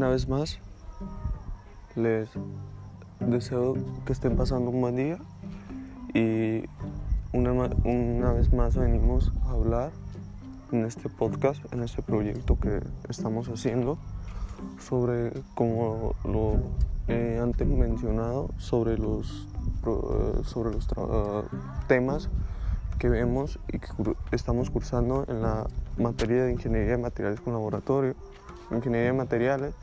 Una vez más, les deseo que estén pasando un buen día y una, una, vez más venimos a hablar en este podcast, en este proyecto que estamos haciendo sobre, como lo he antes mencionado, sobre los, sobre los temas que vemos y que estamos cursando en la materia de ingeniería de materiales con laboratorio, ingeniería de materiales,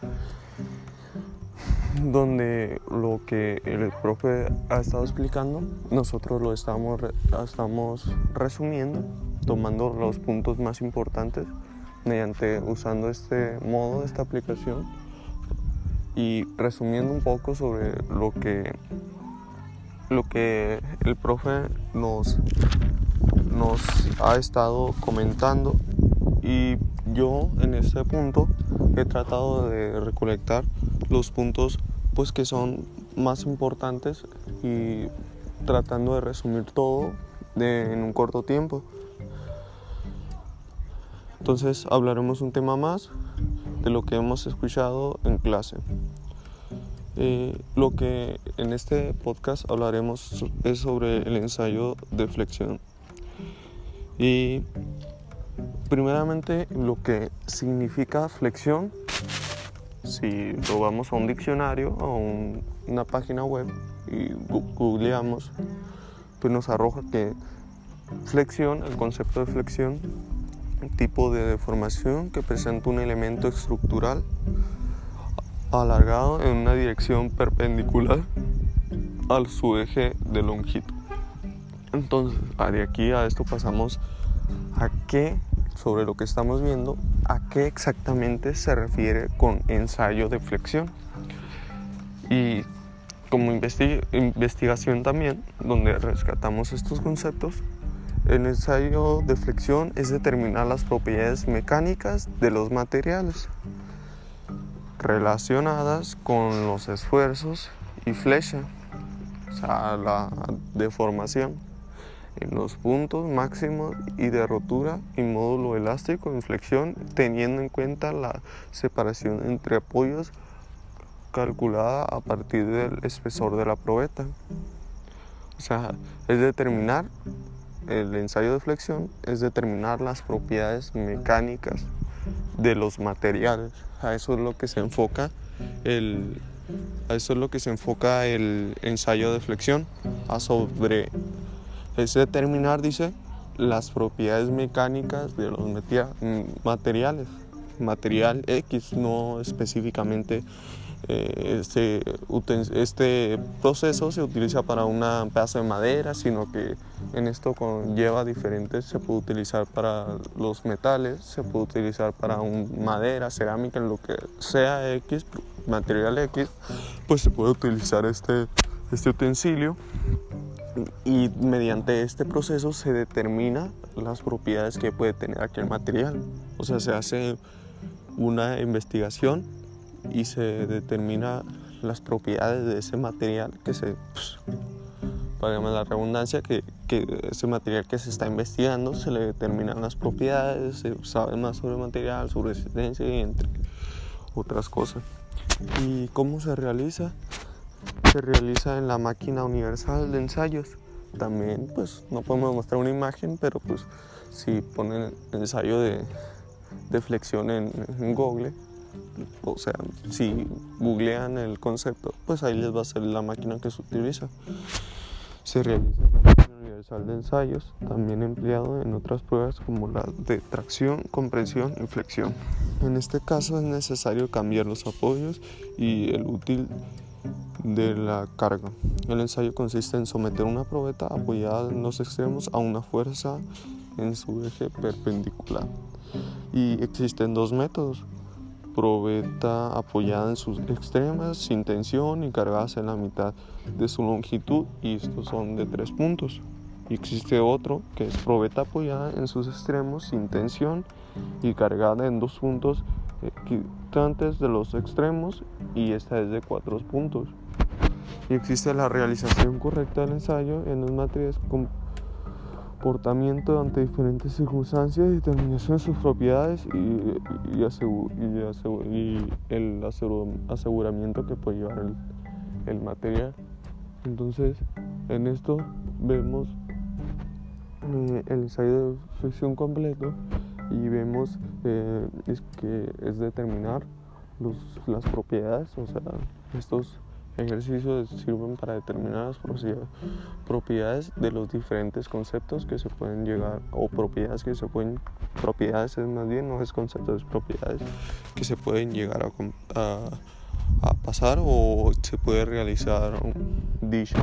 donde lo que el profe ha estado explicando, nosotros lo estamos, estamos resumiendo, tomando los puntos más importantes mediante usando este modo, esta aplicación y resumiendo un poco sobre lo que lo que el profe nos nos ha estado comentando. Y yo en este punto he tratado de recolectar los puntos pues que son más importantes y tratando de resumir todo en un corto tiempo. Entonces hablaremos un tema más de lo que hemos escuchado en clase. Eh, lo que en este podcast hablaremos es sobre el ensayo de flexión y primeramente lo que significa flexión, si lo vamos a un diccionario o una página web y googleamos, pues nos arroja que flexión, el concepto de flexión, un tipo de deformación que presenta un elemento estructural alargado en una dirección perpendicular al su eje de longitud. Entonces, de aquí a esto pasamos a qué, sobre lo que estamos viendo, a qué exactamente se refiere con ensayo de flexión. Y como investigación también, donde rescatamos estos conceptos, el ensayo de flexión es determinar las propiedades mecánicas de los materiales relacionadas con los esfuerzos y flecha, o sea, la deformación los puntos máximos y de rotura y módulo elástico en flexión teniendo en cuenta la separación entre apoyos calculada a partir del espesor de la probeta. O sea, es determinar el ensayo de flexión es determinar las propiedades mecánicas de los materiales. A eso es lo que se enfoca el a eso es lo que se enfoca el ensayo de flexión, a sobre es determinar, dice, las propiedades mecánicas de los materiales, material X, no específicamente eh, este, este, proceso se utiliza para un pedazo de madera, sino que en esto conlleva diferentes, se puede utilizar para los metales, se puede utilizar para madera, cerámica, en lo que sea X, material X, pues se puede utilizar este, este utensilio y mediante este proceso se determina las propiedades que puede tener aquel material. O sea, se hace una investigación y se determina las propiedades de ese material que se, pues, para la redundancia, que, que, ese material que se está investigando se le determinan las propiedades, se sabe más sobre el material, su resistencia y entre otras cosas. ¿Y cómo se realiza? Se realiza en la máquina universal de ensayos. También pues no podemos mostrar una imagen, pero pues si ponen ensayo de, de flexión en, Google, o sea, si googlean el concepto, pues ahí les va a salir la máquina que se utiliza. Se realiza en la máquina universal de ensayos, también empleado en otras pruebas como la de tracción, compresión y flexión. En este caso es necesario cambiar los apoyos y el útil de la carga. El ensayo consiste en someter una probeta apoyada en los extremos a una fuerza en su eje perpendicular. Y existen dos métodos. Probeta apoyada en sus extremas sin tensión y cargadas en la mitad de su longitud y estos son de tres puntos. Y existe otro que es probeta apoyada en sus extremos sin tensión y cargada en dos puntos equitantes de los extremos y esta es de cuatro puntos y existe la realización correcta del ensayo en los materiales comportamiento ante diferentes circunstancias, determinación de sus propiedades y, el aseguramiento que puede llevar el, material. Entonces, en esto vemos eh, el ensayo de flexión completo y vemos eh, es que es determinar las propiedades, o sea, estos ejercicios sirven para determinar las propiedades de los diferentes conceptos que se pueden llegar, o propiedades que se pueden, propiedades es más bien, no es conceptos, es propiedades que se pueden llegar a, a, pasar o se puede realizar dicha.